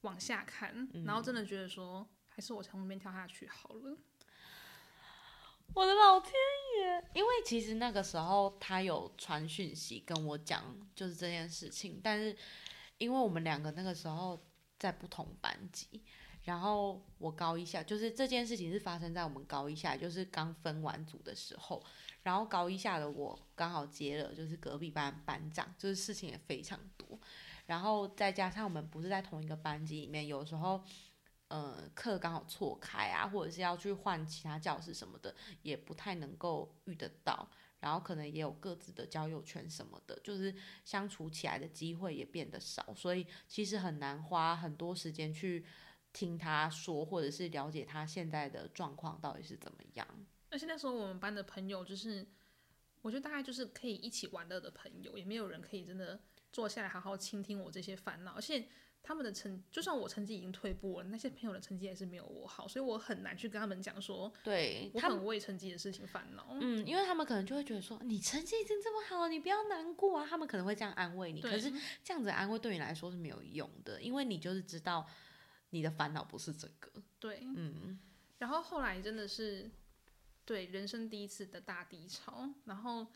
往下看，然后真的觉得说，还是我从那边跳下去好了。我的老天爷！因为其实那个时候他有传讯息跟我讲，就是这件事情，但是。因为我们两个那个时候在不同班级，然后我高一下，就是这件事情是发生在我们高一下，就是刚分完组的时候，然后高一下的我刚好接了，就是隔壁班班长，就是事情也非常多，然后再加上我们不是在同一个班级里面，有时候，呃，课刚好错开啊，或者是要去换其他教室什么的，也不太能够遇得到。然后可能也有各自的交友圈什么的，就是相处起来的机会也变得少，所以其实很难花很多时间去听他说，或者是了解他现在的状况到底是怎么样。而且那时候我们班的朋友，就是我觉得大概就是可以一起玩乐的朋友，也没有人可以真的坐下来好好倾听我这些烦恼，而且。他们的成，就算我成绩已经退步了，那些朋友的成绩也是没有我好，所以我很难去跟他们讲说，对我很为成绩的事情烦恼。嗯，因为他们可能就会觉得说，你成绩已经这么好了，你不要难过啊。他们可能会这样安慰你，可是这样子安慰对你来说是没有用的，因为你就是知道你的烦恼不是这个。对，嗯。然后后来真的是对人生第一次的大低潮，然后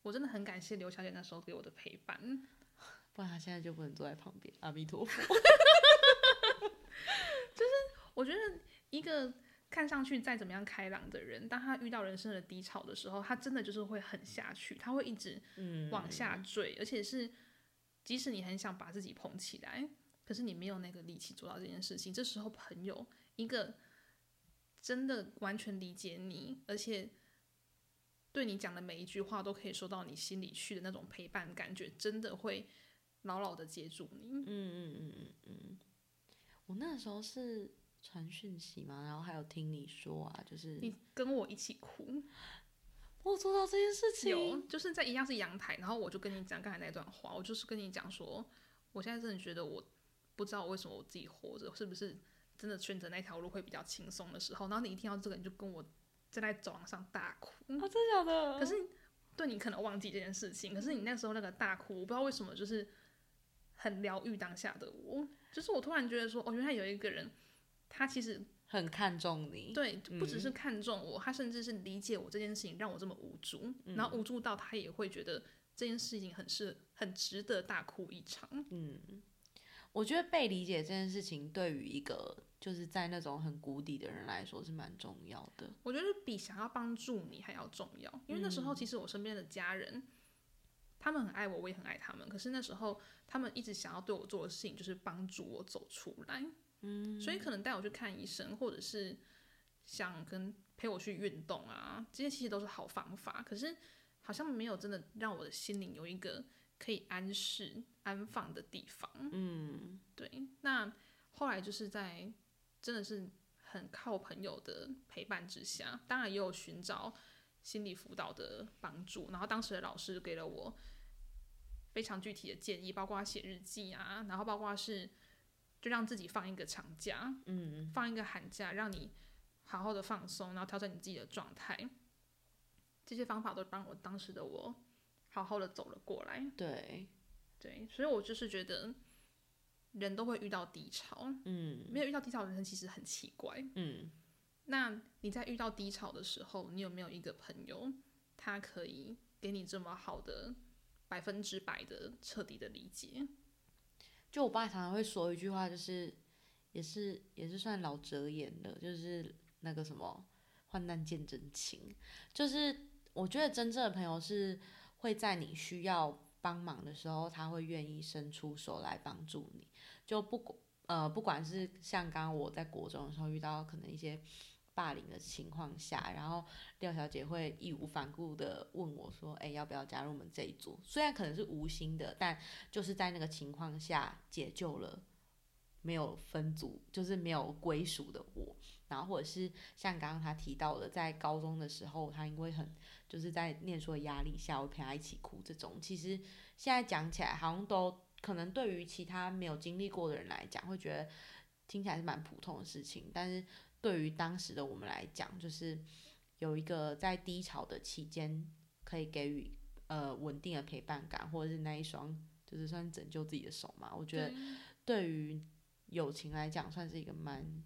我真的很感谢刘小姐那时候给我的陪伴。不然他现在就不能坐在旁边。阿弥陀佛。就是我觉得一个看上去再怎么样开朗的人，当他遇到人生的低潮的时候，他真的就是会很下去，他会一直往下坠，而且是即使你很想把自己捧起来，可是你没有那个力气做到这件事情。这时候朋友一个真的完全理解你，而且对你讲的每一句话都可以说到你心里去的那种陪伴感觉，真的会。牢牢的接住你。嗯嗯嗯嗯嗯。我那时候是传讯息嘛，然后还有听你说啊，就是你跟我一起哭。我做到这件事情，有就是在一样是阳台，然后我就跟你讲刚才那段话，我就是跟你讲说，我现在真的觉得我不知道为什么我自己活着，是不是真的选择那条路会比较轻松的时候，然后你一听到这个，你就跟我站在走廊上大哭。啊，真的假的？可是对你可能忘记这件事情，可是你那时候那个大哭，我不知道为什么就是。很疗愈当下的我，就是我突然觉得说，哦，原来有一个人，他其实很看重你，对，不只是看重我，他甚至是理解我这件事情，让我这么无助，然后无助到他也会觉得这件事情很是很值得大哭一场。嗯，我觉得被理解这件事情，对于一个就是在那种很谷底的人来说是蛮重要的。我觉得比想要帮助你还要重要，因为那时候其实我身边的家人。他们很爱我，我也很爱他们。可是那时候，他们一直想要对我做的事情就是帮助我走出来。嗯，所以可能带我去看医生，或者是想跟陪我去运动啊，这些其实都是好方法。可是好像没有真的让我的心灵有一个可以安适、安放的地方。嗯，对。那后来就是在真的是很靠朋友的陪伴之下，当然也有寻找心理辅导的帮助。然后当时的老师给了我。非常具体的建议，包括写日记啊，然后包括是就让自己放一个长假，嗯，放一个寒假，让你好好的放松，然后调整你自己的状态。这些方法都帮我当时的我好好的走了过来。对，对，所以我就是觉得人都会遇到低潮，嗯，没有遇到低潮的人生其实很奇怪，嗯。那你在遇到低潮的时候，你有没有一个朋友，他可以给你这么好的？百分之百的彻底的理解。就我爸常常会说一句话，就是也是也是算老哲言的，就是那个什么患难见真情。就是我觉得真正的朋友是会在你需要帮忙的时候，他会愿意伸出手来帮助你。就不管呃，不管是像刚刚我在国中的时候遇到可能一些。霸凌的情况下，然后廖小姐会义无反顾的问我说：“哎，要不要加入我们这一组？”虽然可能是无心的，但就是在那个情况下解救了没有分组，就是没有归属的我。然后或者是像刚刚他提到的，在高中的时候，他因为很就是在念书的压力下，会陪他一起哭这种。其实现在讲起来，好像都可能对于其他没有经历过的人来讲，会觉得听起来是蛮普通的事情。但是对于当时的我们来讲，就是有一个在低潮的期间，可以给予呃稳定的陪伴感，或者是那一双就是算拯救自己的手嘛。我觉得对于友情来讲，算是一个蛮。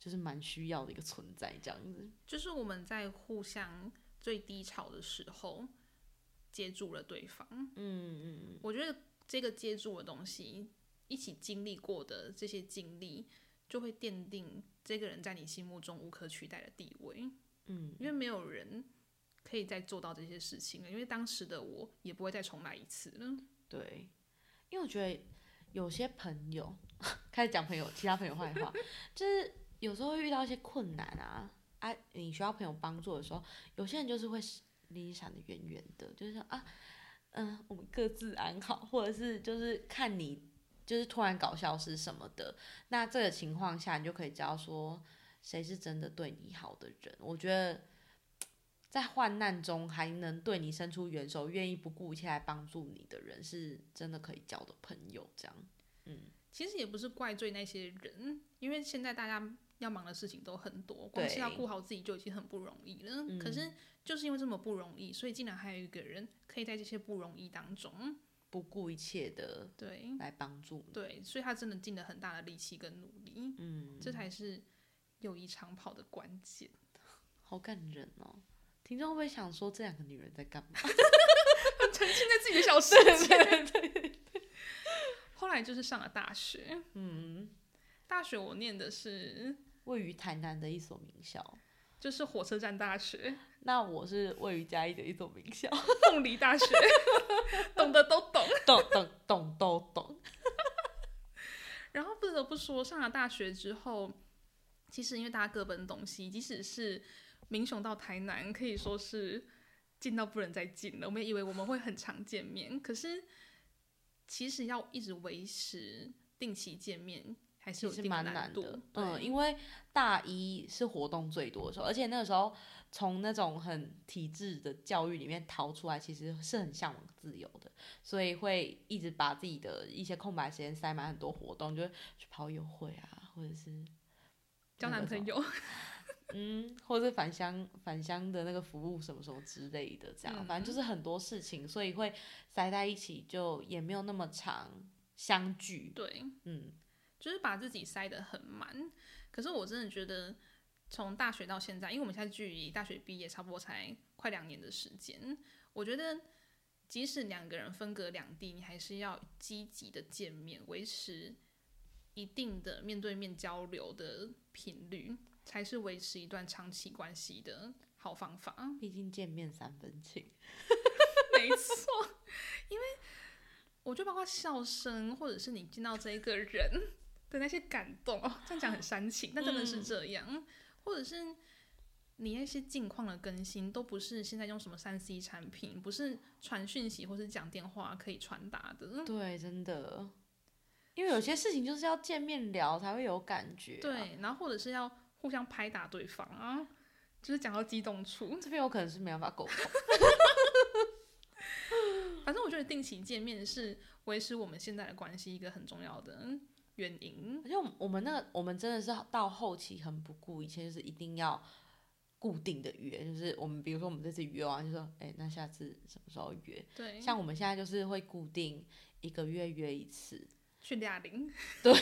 就是蛮需要的一个存在，这样子。就是我们在互相最低潮的时候接住了对方。嗯嗯嗯。我觉得这个接住的东西，一起经历过的这些经历，就会奠定这个人在你心目中无可取代的地位。嗯。因为没有人可以再做到这些事情了，因为当时的我也不会再重来一次了。对。因为我觉得有些朋友 开始讲朋友，其他朋友坏话，就是。有时候会遇到一些困难啊，啊，你需要朋友帮助的时候，有些人就是会离你闪得远远的，就是说啊，嗯，我们各自安好，或者是就是看你就是突然搞消失什么的，那这个情况下，你就可以知道说谁是真的对你好的人。我觉得在患难中还能对你伸出援手，愿意不顾一切来帮助你的人，是真的可以交的朋友。这样，嗯，其实也不是怪罪那些人，因为现在大家。要忙的事情都很多，光是要顾好自己就已经很不容易了。可是就是因为这么不容易，所以竟然还有一个人可以在这些不容易当中不顾一切的对来帮助。对，所以他真的尽了很大的力气跟努力。嗯，这才是友谊长跑的关键。好感人哦！听众会不会想说这两个女人在干嘛？沉浸在自己的小世界。后来就是上了大学。嗯，大学我念的是。位于台南的一所名校，就是火车站大学。那我是位于嘉义的一所名校，凤梨大学。懂的都懂，懂懂懂都懂。然后不得不说，上了大学之后，其实因为大家各奔东西，即使是民雄到台南，可以说是近到不能再近了。我们以为我们会很常见面，可是其实要一直维持定期见面。还是蛮难的，嗯，因为大一是活动最多的时候，而且那个时候从那种很体制的教育里面逃出来，其实是很向往自由的，所以会一直把自己的一些空白时间塞满很多活动，就去跑友会啊，或者是交男朋友，嗯，或者是返乡返乡的那个服务什么什么之类的，这样，反正就是很多事情，所以会塞在一起，就也没有那么长相聚，对，嗯。就是把自己塞得很满，可是我真的觉得，从大学到现在，因为我们现在距离大学毕业差不多才快两年的时间，我觉得即使两个人分隔两地，你还是要积极的见面，维持一定的面对面交流的频率，才是维持一段长期关系的好方法。毕竟见面三分情，没错，因为我就包括笑声，或者是你见到这一个人。的那些感动哦，这样讲很煽情，但真的是这样。或者是你那些近况的更新，都不是现在用什么三 C 产品，不是传讯息或是讲电话可以传达的。对，真的，因为有些事情就是要见面聊才会有感觉。对，然后或者是要互相拍打对方啊，就是讲到激动处，这边我可能是没办法沟通。反正我觉得定期见面是维持我们现在的关系一个很重要的。原因，而且我们那个，我们真的是到后期很不顾一切，就是一定要固定的约，就是我们比如说我们这次约完就说，哎，那下次什么时候约？对，像我们现在就是会固定一个月约一次。去哑铃，对，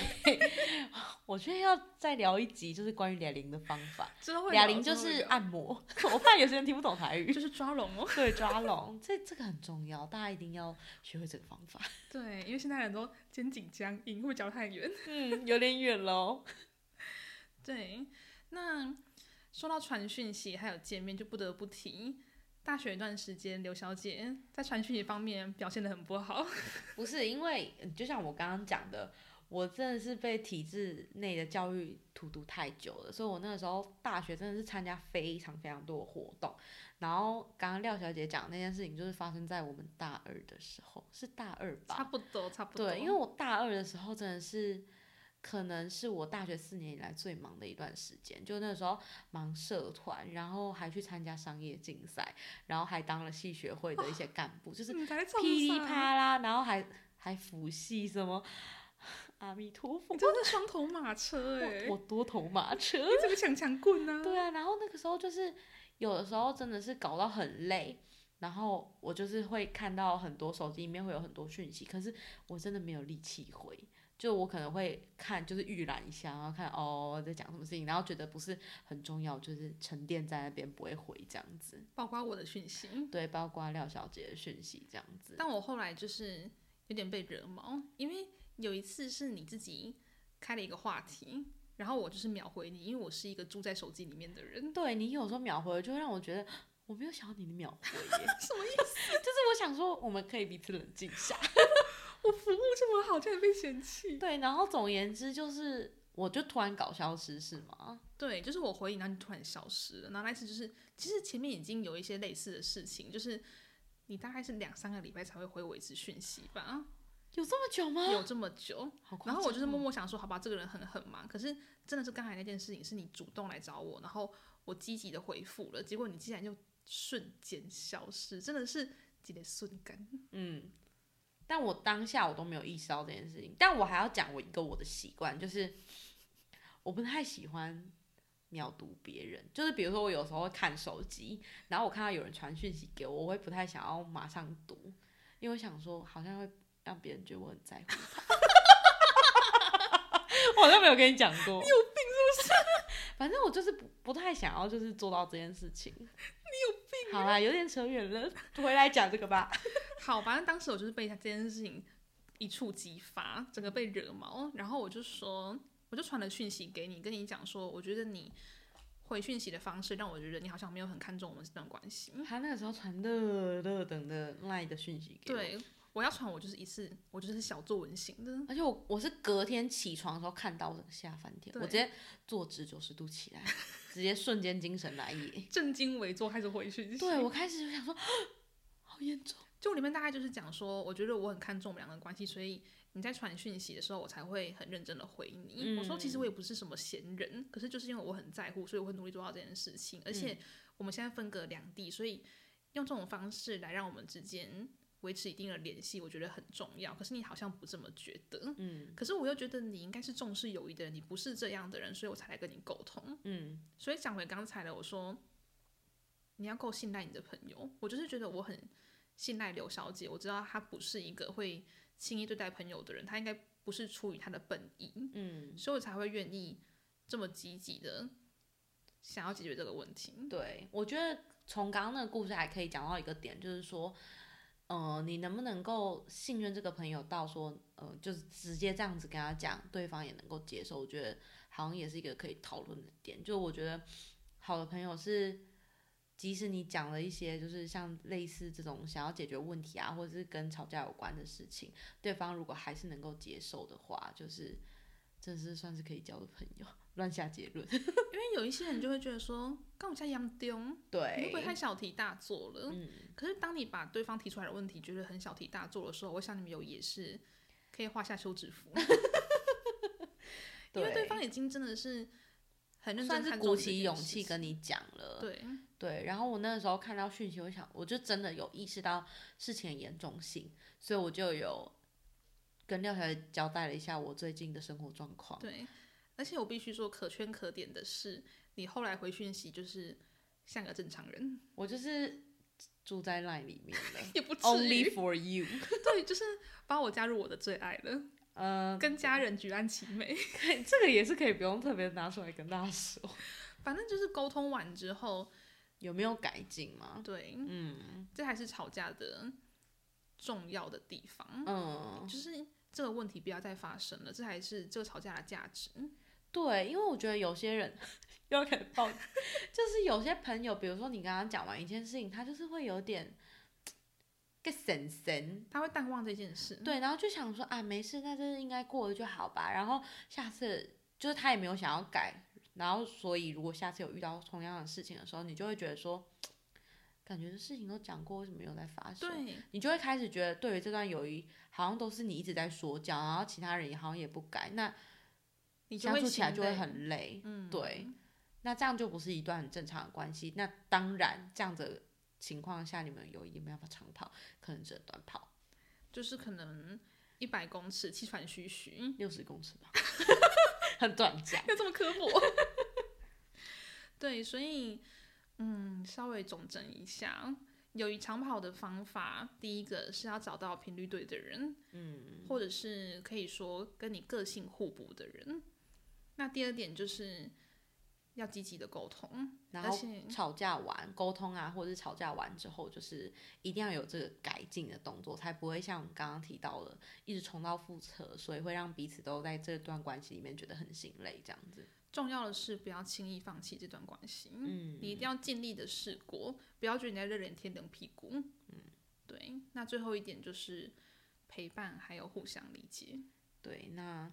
我觉得要再聊一集，就是关于哑铃的方法。哑铃就是按摩，我怕有些人听不懂台语，就是抓龙哦。对，抓龙，这这个很重要，大家一定要学会这个方法。对，因为现在很多肩颈僵硬，会不会脚太远？嗯，有点远喽。对，那说到传讯息还有见面，就不得不提。大学一段时间，刘小姐在传讯息方面表现的很不好。不是因为，就像我刚刚讲的，我真的是被体制内的教育荼毒太久了，所以我那个时候大学真的是参加非常非常多的活动。然后刚刚廖小姐讲那件事情，就是发生在我们大二的时候，是大二吧？差不多，差不多。对，因为我大二的时候真的是，可能是我大学四年以来最忙的一段时间。就那时候忙社团，然后还去参加商业竞赛，然后还当了系学会的一些干部，就是噼里啪啦，然后还还辅系什么。阿弥陀佛，你真的是双头马车 哎！我多头马车，你这个强强棍啊！对啊，然后那个时候就是有的时候真的是搞到很累，然后我就是会看到很多手机里面会有很多讯息，可是我真的没有力气回，就我可能会看就是预览一下，然后看哦在讲什么事情，然后觉得不是很重要，就是沉淀在那边不会回这样子。包括我的讯息，对，包括廖小姐的讯息这样子。但我后来就是有点被惹毛，因为。有一次是你自己开了一个话题，然后我就是秒回你，因为我是一个住在手机里面的人。对你有时候秒回，就会让我觉得我没有想到你的秒回，什么意思？就是我想说，我们可以彼此冷静下。我服务这么好，竟然被嫌弃。对，然后总而言之就是，我就突然搞消失，是吗？对，就是我回你，然后你突然消失了。然后那次就是，其实前面已经有一些类似的事情，就是你大概是两三个礼拜才会回我一次讯息吧。有这么久吗？有这么久，然后我就是默默想说，好吧，这个人很很忙。可是真的是刚才那件事情，是你主动来找我，然后我积极的回复了，结果你竟然就瞬间消失，真的是几点瞬间。嗯，但我当下我都没有意识到这件事情。但我还要讲我一个我的习惯，就是我不太喜欢秒读别人。就是比如说我有时候会看手机，然后我看到有人传讯息给我，我会不太想要马上读，因为我想说好像会。让别人觉得我很在乎他，我好像没有跟你讲过。你有病是不是？反正我就是不不太想要，就是做到这件事情。你有病。好啦，有点扯远了，回来讲这个吧。好，反正当时我就是被他这件事情一触即发，整个被惹毛，然后我就说，我就传了讯息给你，跟你讲说，我觉得你回讯息的方式让我觉得你好像没有很看重我们这段关系。他那个时候传热热等的赖的讯息给我。对。我要传，我就是一次，我就是小作文型的。而且我我是隔天起床的时候看到的，吓翻天，我直接坐直九十度起来，直接瞬间精神来也，正襟危坐开始回去。对我开始就想说，好严重。就里面大概就是讲说，我觉得我很看重我们两个关系，所以你在传讯息的时候，我才会很认真的回你。我说其实我也不是什么闲人，可是就是因为我很在乎，所以我会努力做到这件事情。而且我们现在分隔两地，所以用这种方式来让我们之间。维持一定的联系，我觉得很重要。可是你好像不这么觉得，嗯。可是我又觉得你应该是重视友谊的人，你不是这样的人，所以我才来跟你沟通，嗯。所以讲回刚才的，我说你要够信赖你的朋友，我就是觉得我很信赖刘小姐，我知道她不是一个会轻易对待朋友的人，她应该不是出于她的本意，嗯。所以我才会愿意这么积极的想要解决这个问题。对，我觉得从刚刚那个故事还可以讲到一个点，就是说。呃，你能不能够信任这个朋友到说，呃，就是直接这样子跟他讲，对方也能够接受？我觉得好像也是一个可以讨论的点。就我觉得好的朋友是，即使你讲了一些就是像类似这种想要解决问题啊，或者是跟吵架有关的事情，对方如果还是能够接受的话，就是真是算是可以交的朋友。乱下结论，因为有一些人就会觉得说，跟我家杨丢，对，会不会太小题大做了？嗯，可是当你把对方提出来的问题觉得很小题大做的时候，我想你们有也是可以画下休止符，因为对。方已经真的是很认真，算是鼓起勇气跟你讲了，对。对。然后我那个时候看到讯息，我想我就真的有意识到事情的严重性，所以我就有跟廖小姐交代了一下我最近的生活状况，对。而且我必须说，可圈可点的是，你后来回讯息就是像个正常人。我就是住在 line 里面了，也不 Only for you。对，就是把我加入我的最爱了。呃，跟家人举案齐眉。这个也是可以不用特别拿出来跟大家说。反正就是沟通完之后，有没有改进嘛？对，嗯，这还是吵架的重要的地方。嗯，就是这个问题不要再发生了，这还是这个吵架的价值。对，因为我觉得有些人 又开始抱就是有些朋友，比如说你刚刚讲完一件事情，他就是会有点个神神，他会淡忘这件事。对，然后就想说啊，没事，那这应该过了就好吧。然后下次就是他也没有想要改，然后所以如果下次有遇到同样的事情的时候，你就会觉得说，感觉这事情都讲过，为什么又在发生？对，你就会开始觉得，对于这段友谊，好像都是你一直在说教，然后其他人也好像也不改，那你就会相处起来就会很累。嗯，对，那这样就不是一段很正常的关系。那当然，这样的情况下，你们友谊也没办法长跑，可能只能短跑就是可能一百公尺气喘吁吁，六十公尺吧，很短暂。要这么刻薄？对，所以嗯，稍微总整一下，友谊长跑的方法，第一个是要找到频率对的人，嗯，或者是可以说跟你个性互补的人。那第二点就是要积极的沟通，然后吵架完沟通啊，或者是吵架完之后，就是一定要有这个改进的动作，才不会像我刚刚提到的，一直重蹈覆辙，所以会让彼此都在这段关系里面觉得很心累，这样子。重要的是不要轻易放弃这段关系。嗯，你一定要尽力的试过，不要觉得你在热脸贴冷屁股。嗯，对。那最后一点就是陪伴，还有互相理解。对，那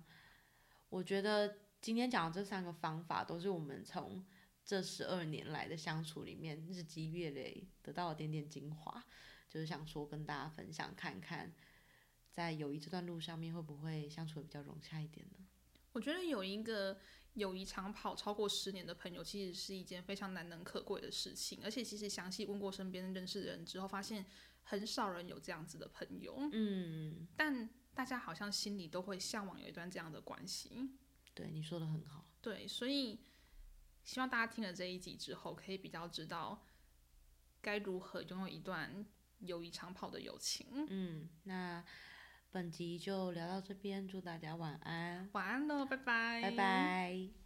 我觉得今天讲的这三个方法，都是我们从这十二年来的相处里面日积月累得到的点点精华，就是想说跟大家分享看看，在友谊这段路上面会不会相处的比较融洽一点呢？我觉得有一个友谊长跑超过十年的朋友，其实是一件非常难能可贵的事情。而且其实详细问过身边认识的人之后，发现很少人有这样子的朋友。嗯，但大家好像心里都会向往有一段这样的关系。对，你说的很好。对，所以希望大家听了这一集之后，可以比较知道该如何拥有一段友谊长跑的友情。嗯，那本集就聊到这边，祝大家晚安，晚安喽，拜拜，拜拜。